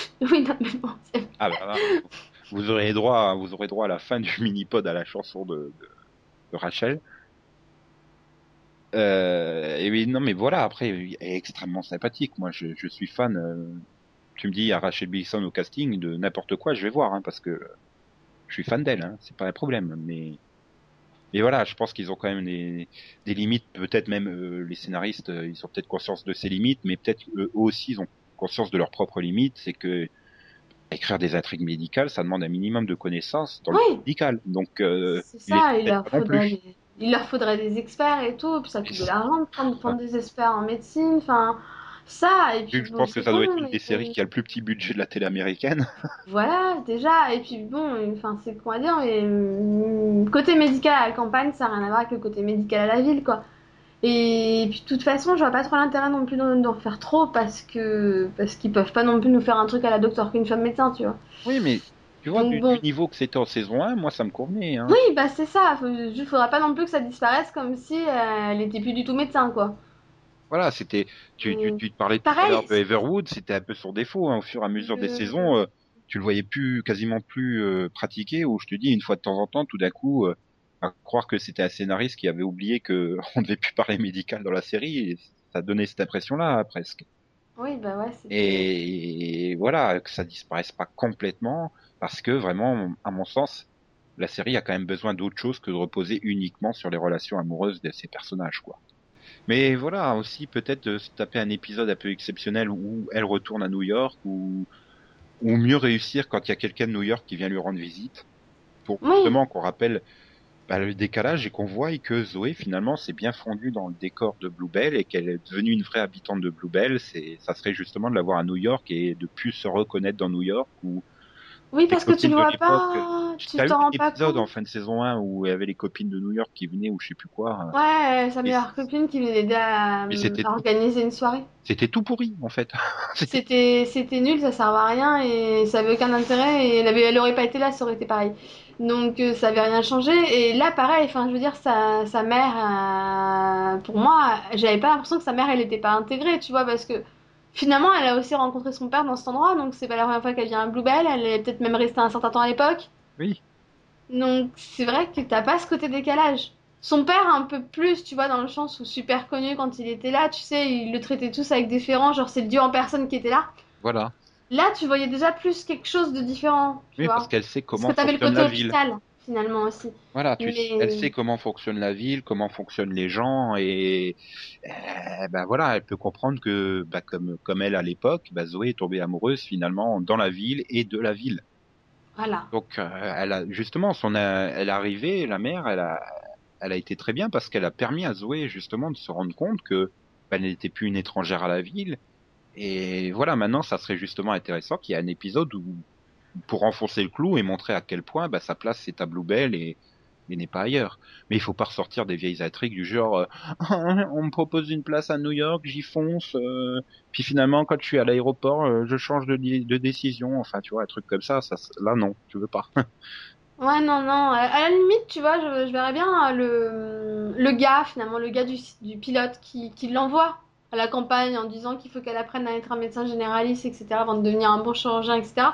Oui, non, mais bon, Ah bah, là, vous aurez droit, vous aurez droit à la fin du mini pod à la chanson de, de, de Rachel. Euh, et oui, non, mais voilà, après, il est extrêmement sympathique. Moi, je, je suis fan. euh, tu me dis arracher Bison au casting de n'importe quoi, je vais voir, hein, parce que je suis fan d'elle. Hein, c'est pas un problème. Mais, mais voilà, je pense qu'ils ont quand même des, des limites. Peut-être même euh, les scénaristes, euh, ils ont peut-être conscience de ces limites, mais peut-être eux aussi, ils ont conscience de leurs propres limites. C'est que écrire des intrigues médicales, ça demande un minimum de connaissances dans Oui. le médical. Donc, euh, C'est ça, il leur, faudrait des, il leur faudrait des experts et tout, puis ça coûte de l'argent de prendre, prendre des experts en médecine, enfin, ça, et puis je pense que ça doit être une des séries qui a le plus petit budget de la télé américaine. Voilà, déjà, et puis bon, enfin, c'est quoi dire, mais hum, côté médical à la campagne, ça n'a rien à voir avec le côté médical à la ville, quoi. Et puis de toute façon, je vois pas trop l'intérêt non plus d'en faire trop parce que parce qu'ils peuvent pas non plus nous faire un truc à la docteur qu'une femme médecin, tu vois. Oui, mais tu vois, Donc du, bon. du niveau que c'était en saison 1, moi ça me convenait. Hein. Oui, bah c'est ça, juste faudra pas non plus que ça disparaisse comme si euh, elle était plus du tout médecin, quoi. Voilà, c'était. Tu, tu, tu te parlais tout à l'heure de Everwood, c'était un peu son défaut. Hein, au fur et à mesure des saisons, euh, tu le voyais plus, quasiment plus euh, pratiqué. Où je te dis, une fois de temps en temps, tout d'un coup, euh, à croire que c'était un scénariste qui avait oublié que on devait plus parler médical dans la série. Et ça donnait cette impression-là, hein, presque. Oui, bah ouais, c'est Et voilà, que ça disparaisse pas complètement, parce que vraiment, à mon sens, la série a quand même besoin d'autre chose que de reposer uniquement sur les relations amoureuses de ses personnages, quoi. Mais voilà, aussi peut-être de se taper un épisode un peu exceptionnel où elle retourne à New York, ou, ou mieux réussir quand il y a quelqu'un de New York qui vient lui rendre visite, pour Oui. justement qu'on rappelle bah, le décalage et qu'on voit que Zoé finalement s'est bien fondue dans le décor de Bluebell et qu'elle est devenue une vraie habitante de Bluebell. C'est, ça serait justement de la voir à New York et de plus se reconnaître dans New York ou Oui, parce que tu de vois pas, tu eu t'en rends pas épisode compte. en fin de saison 1 où il y avait les copines de New York qui venaient ou je sais plus quoi. hein. Ouais, sa meilleure copine qui venait à, Mais c'était à organiser une soirée. C'était tout pourri en fait. C'était- C'était, c'était nul, ça servait à rien et ça avait aucun intérêt et elle avait, elle aurait pas été là, ça aurait été pareil. Donc euh, ça avait rien changé et là pareil, enfin je veux dire sa, sa mère, euh, pour moi, j'avais pas l'impression que sa mère elle était pas intégrée, tu vois, parce que finalement elle a aussi rencontré son père dans cet endroit, donc c'est pas la première fois qu'elle vient à Bluebell, elle est peut-être même restée un certain temps à l'époque. Oui. Donc c'est vrai que t'as pas ce côté décalage. Son père un peu plus, tu vois, dans le sens où super connu quand il était là, tu sais, il le traitait tous avec déférence, genre c'est le dieu en personne qui était là. Voilà. Là, tu voyais déjà plus quelque chose de différent, tu Oui, vois. parce qu'elle sait Parce comment que t'avais le fonctionne côté la ville. hôpital, finalement aussi. Voilà, tu, Mais- elle sait comment fonctionne la ville, comment fonctionnent les gens, et euh, ben voilà, elle peut comprendre que, bah, comme comme elle à l'époque, bah, Zoé est tombée amoureuse finalement dans la ville et de la ville. Voilà. Donc, euh, elle a justement son, elle est arrivée, la mère, elle a, elle a été très bien parce qu'elle a permis à Zoé justement de se rendre compte que bah, elle n'était plus une étrangère à la ville. Et voilà, maintenant, ça serait justement intéressant qu'il y ait un épisode où, pour enfoncer le clou et montrer à quel point bah, sa place c'est à Bluebell et, n'est pas ailleurs. Mais il faut pas ressortir des vieilles intrigues du genre, euh, on me propose une place à New York, j'y fonce, euh, puis finalement quand je suis à l'aéroport, euh, je change de, décision. Enfin, tu vois, un truc comme ça, là non, je veux pas. Ouais, non, non. À la limite, tu vois, je, verrais bien le, le gars, finalement, le gars du, du pilote qui, qui l'envoie à la campagne en disant qu'il faut qu'elle apprenne à être un médecin généraliste, etc., avant de devenir un bon chirurgien, etc.,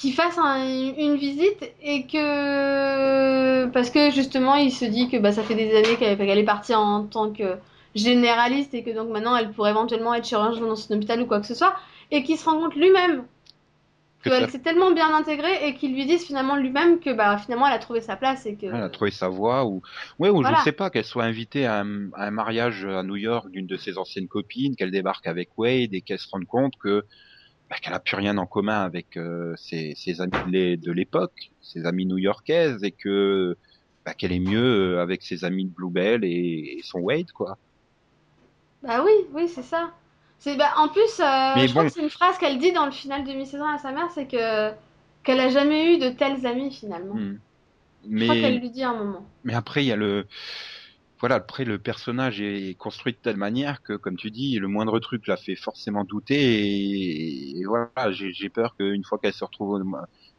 qui fasse un- une visite et que. Parce que justement, il se dit que bah, ça fait des années qu'elle est partie en tant que généraliste et que donc maintenant elle pourrait éventuellement être chirurgien dans son hôpital ou quoi que ce soit, et qu'il se rend compte lui-même qu'elle s'est tellement bien intégrée et qu'il lui dise finalement lui-même que bah finalement elle a trouvé sa place et que Elle a trouvé sa voie ou ouais ou Voilà. je sais pas qu'elle soit invitée à un, à un mariage à New York d'une de ses anciennes copines, qu'elle débarque avec Wade et qu'elle se rende compte que bah, qu'elle a plus rien en commun avec euh, ses, ses amis de l'é- de l'époque, ses amis new-yorkaises et que bah, qu'elle est mieux euh, avec ses amis de Bluebell et, et son Wade quoi. bah oui oui c'est ça c'est bah en plus euh, Mais je crois bon. que c'est une phrase qu'elle dit dans le final de mi-saison à sa mère c'est que qu'elle a jamais eu de tels amis finalement Hmm. je crois qu'elle lui dit à un moment mais après il y a le voilà, après le personnage est construit de telle manière que, comme tu dis, le moindre truc la fait forcément douter et, voilà, j'ai peur qu'une fois qu'elle se retrouve, au-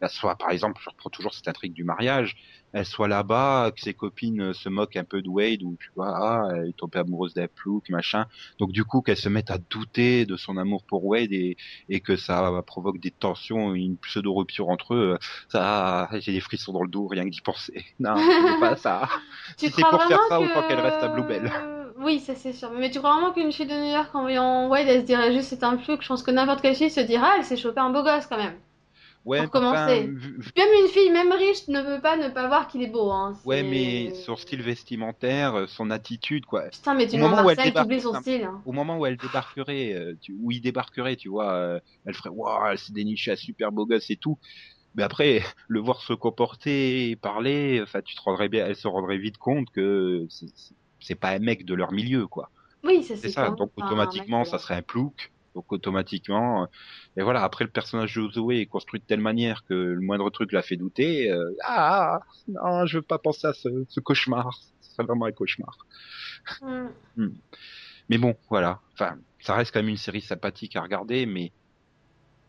soit, par exemple, je reprends toujours cette intrigue du mariage, elle soit là-bas, que ses copines se moquent un peu de Wade ou tu vois, ah, elle est tombée amoureuse d'un plouc, machin. Donc du coup, qu'elle se mette à douter de son amour pour Wade et, et que ça provoque des tensions, une pseudo rupture entre eux, ça, j'ai des frissons dans le dos rien que d'y penser. Non, c'est pas ça. tu Si c'est pour faire ça, que autant qu'elle reste à Bluebell. Oui, ça c'est sûr. Mais tu crois vraiment qu'une fille de New York en voyant Wade, elle se dirait juste c'est un fluke? Je pense que n'importe quelle fille se dira, elle s'est chopé un beau gosse quand même. Ouais, Pour enfin, commencer. Même une fille, même riche, ne peut pas ne pas voir qu'il est beau, hein. ouais, C'est- mais son style vestimentaire, euh, son attitude, quoi. Putain, mais tu Au moment où elle débarque, son style. hein. Au moment où elle débarquerait, euh, tu- où il débarquerait, tu vois, euh, elle ferait, waouh, elle s'est dénichée un super beau gosse et tout. Mais après, le voir se comporter, parler, enfin, tu te rendrais bien, elle se rendrait vite compte que c'est c'est- c'est pas un mec de leur milieu, quoi. Oui, ça C'est c'est ça. clairement Donc automatiquement, ça serait un plouc. Donc automatiquement, euh, et voilà. Après, le personnage de Zoé est construit de telle manière que le moindre truc la fait douter. euh, ah, non, je veux pas penser à ce, ce cauchemar. Ce serait vraiment un cauchemar. hmm. Mais bon, voilà. Enfin, ça reste quand même une série sympathique à regarder, mais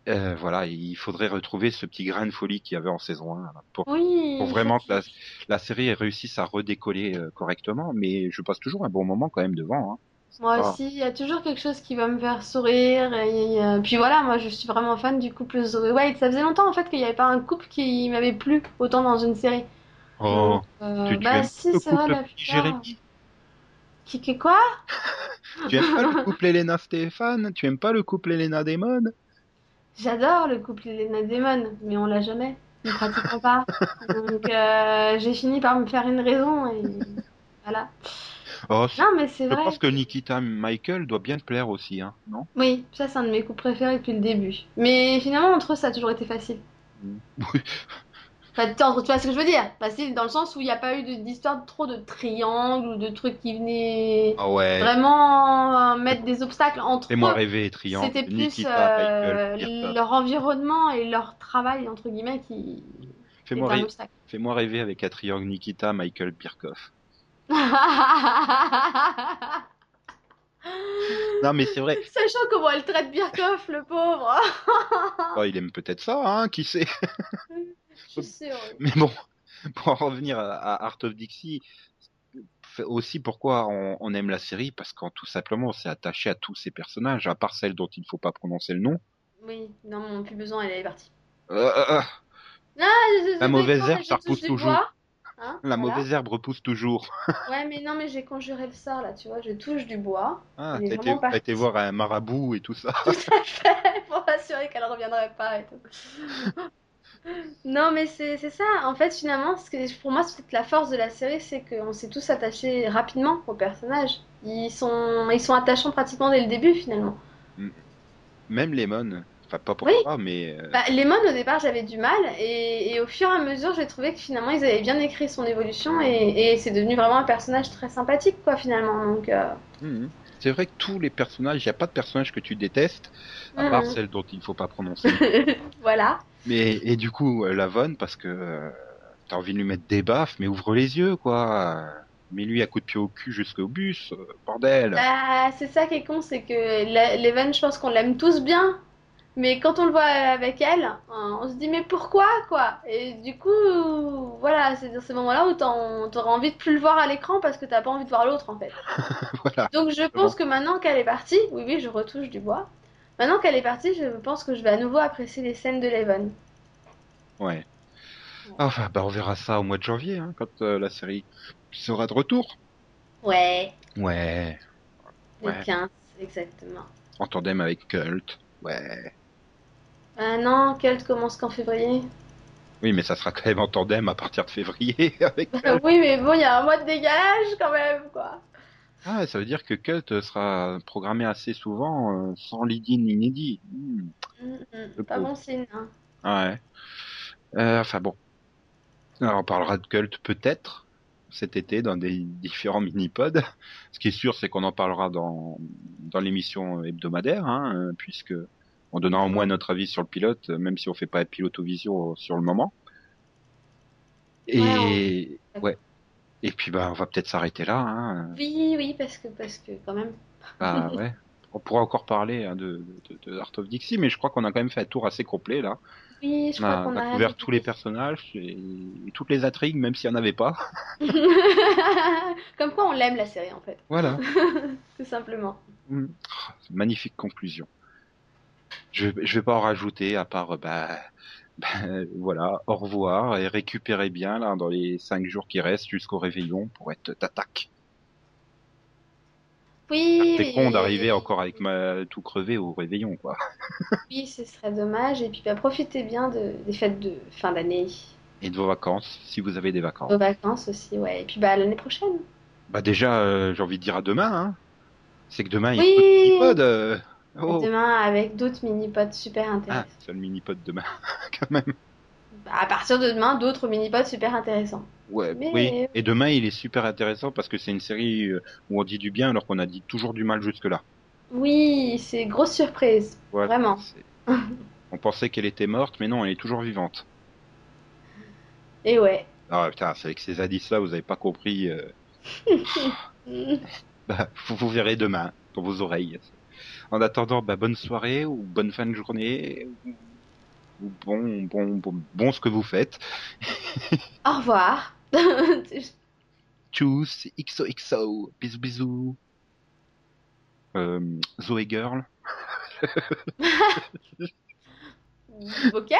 euh, voilà, il faudrait retrouver ce petit grain de folie qu'il y avait en saison 1 là, pour, Oui. pour vraiment que la, la série réussisse à redécoller correctement. Mais je passe toujours un bon moment quand même devant. Hein. Moi Ah. aussi, il y a toujours quelque chose qui va me faire sourire. Et, euh, puis voilà, moi je suis vraiment fan du couple Zoé White. Ça faisait longtemps en fait qu'il n'y avait pas un couple qui m'avait plu autant dans une série. Oh, euh, tu, tu bah si, c'est vrai, la. Jérémy Qui, qui quoi? Tu aimes pas le couple Elena Stéphane Tu aimes pas le couple Elena Damon J'adore le couple Elena Damon, mais on l'a jamais. Nous ne pratiquons pas. Donc euh, j'ai fini par me faire une raison et voilà. Oh, Non, mais c'est je vrai. pense que Nikita Michael doit bien te plaire aussi, hein, non? Oui, ça c'est un de mes couples préférés depuis le début. Mais finalement, entre eux, ça a toujours été facile. Oui. Enfin, tu vois ce que je veux dire? Facile dans le sens où il n'y a pas eu de- d'histoire trop de triangles ou de trucs qui venaient Ah ouais. vraiment euh, mettre des obstacles entre Fais-moi eux. rêver, Triangle. C'était plus Nikita euh, Michael. Leur environnement et leur travail, entre guillemets, qui Fais-moi rêver, fais-moi rêver avec un triangle Nikita Michael Birkhoff. Non mais c'est vrai. Sachant comment elle traite Birkoff, le pauvre. Oh, il aime peut-être ça, hein, qui sait. Je. Mais bon, pour en revenir à, Art of Dixie, aussi pourquoi on, on aime la série, parce qu'en tout simplement on s'est attaché à tous ces personnages, à part celle dont il ne faut pas prononcer le nom. Oui, non, plus besoin, elle est partie. Euh, euh, euh, Ah, je- je- La mauvaise herbe, ça repousse toujours. Hein, la voilà. mauvaise herbe repousse toujours. Ouais, mais non, mais j'ai conjuré le sort là, tu vois, je touche du bois. Ah, t'as été, voir un marabout et tout ça. Tout à fait, pour m'assurer qu'elle reviendrait pas et tout. Non, mais c'est c'est ça. En fait, finalement, ce que, pour moi, c'est la force de la série, c'est qu'on s'est tous attachés rapidement aux personnages. Ils sont, ils sont attachants pratiquement dès le début, finalement. Même Lemon, enfin pas pour Oui. toi, mais euh, Bah, Lemon, au départ, j'avais du mal, et, et au fur et à mesure, j'ai trouvé que finalement, ils avaient bien écrit son évolution, et, et c'est devenu vraiment un personnage très sympathique, quoi, finalement. Donc, euh, mhm. c'est vrai que tous les personnages, il n'y a pas de personnage que tu détestes, à part mhm. celle dont il ne faut pas prononcer. voilà. mais et du coup, euh, Lavonne, parce que euh, t'as envie de lui mettre des baffes, mais ouvre les yeux, quoi. Mais lui à coup de pied au cul jusqu'au bus, euh, bordel. Bah, c'est ça qui est con, c'est que Leven, je pense qu'on l'aime tous bien, mais quand on le voit avec elle, hein, on se dit mais pourquoi quoi? Et du coup, voilà, c'est dans ces moments-là où t'auras envie de plus le voir à l'écran parce que t'as pas envie de voir l'autre en fait. voilà. Donc je pense que maintenant qu'elle est partie, oui oui, je retouche du bois. Maintenant qu'elle est partie, je pense que je vais à nouveau apprécier les scènes de Leven. Ouais. Enfin, bah on verra ça au mois de janvier, hein, quand euh, la série sera de retour. Ouais, Ouais. le Ouais. 15, exactement. En tandem avec Cult. Ouais. Ah non, Kelt commence qu'en février. Oui, mais ça sera quand même en tandem à partir de février avec Cult. oui, mais bon, il y a un mois de décalage quand même, quoi. Ah, ça veut dire que Cult sera programmé assez souvent euh, sans lead-in inédit. Hmm. Mm, mm, Le Pas bon signe, hein. Ouais. Euh, enfin bon. Alors, on parlera de Cult peut-être cet été dans des différents mini-pods. Ce qui est sûr, c'est qu'on en parlera dans, dans l'émission hebdomadaire, hein, euh, puisque on donnera au moins notre avis sur le pilote, euh, même si on fait pas pilotovision sur le moment. Et ouais. Et puis bah on va peut-être s'arrêter là. Hein. Oui, oui, parce que, parce que quand même. Bah ouais. On pourra encore parler hein, de, de, de Art of Dixie, mais je crois qu'on a quand même fait un tour assez complet là. Oui, je On crois a, qu'on on a a couvert tous les personnages et, et toutes les intrigues, même s'il n'y en avait pas. Comme quoi on l'aime la série en fait, Voilà. tout simplement. Mm. Ah, une Magnifique conclusion. Je, je vais pas en rajouter à part, euh, bah, bah, voilà, au revoir et récupérez bien là dans les cinq jours qui restent jusqu'au réveillon pour être d'attaque. Oui. C'est mais- con d'arriver encore avec ma tout crevé au réveillon, quoi. Oui, ce serait dommage. Et puis, bah, profitez bien de- des fêtes de fin d'année. Et de vos vacances, si vous avez des vacances. Vos vacances aussi, ouais. Et puis, bah, l'année prochaine. Bah déjà, euh, j'ai envie de dire à demain, hein. C'est que demain, il y a Oui. mini-pod. euh. Oh. Demain, avec d'autres mini-pods super Ah, intéressants. c'est le mini-pod demain, quand même. À partir de demain, d'autres mini-pods super intéressants. Ouais, Mais- oui. Et demain, il est super intéressant parce que c'est une série euh, où on dit du bien alors qu'on a dit toujours du mal jusque-là. Oui, c'est grosse surprise. Vraiment. On pensait qu'elle était morte, mais non, elle est toujours vivante. Et ouais. Ah putain, c'est avec ces indices-là, vous avez pas compris. euh. Bah, vous, vous verrez demain dans vos oreilles. En attendant, bah, bonne soirée ou bonne fin de journée ou, bon, bon, bon, bon ce que vous faites. Au revoir. Tchuss, XOXO, bisous bisous. Euh, Zoé Girl. ok.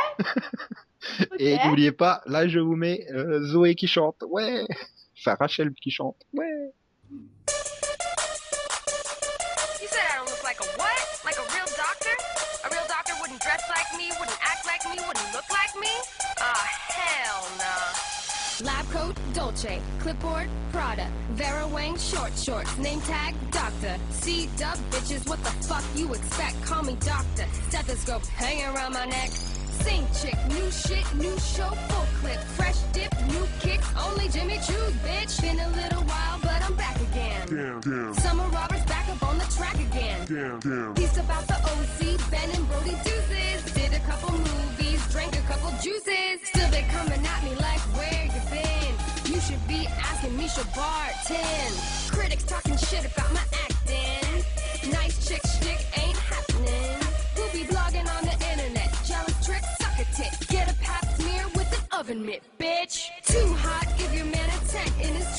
Et n'oubliez pas, là je vous mets euh, Zoé qui chante. Ouais. Enfin Rachel qui chante. Ouais. Like me, wouldn't look like me? Ah, hell nah. Lab coat, Dolce. Clipboard, Prada. Vera Wang, short shorts. Name tag, Doctor. C dub, bitches, what the fuck you expect? Call me Doctor. Stethoscope hanging around my neck. Sing chick, new shit, new show, full clip. Fresh dip, new kicks, only Jimmy Choo's, bitch. Been a little while, but I'm back again. Damn, damn. Summer Roberts back up on the track again. down, down. Piece about the OC, Ben and Brody deuces. Did a couple movies, drank a couple juices. Still they coming at me like, where you been? You should be asking me, should bartend. Critics talking shit about my acting. Nice chick shtick ain't happening. Who be blogging on the internet? Jealous trick, suck a tit. Get a pap smear with an oven mitt, bitch. Too hot, give your man a tent in his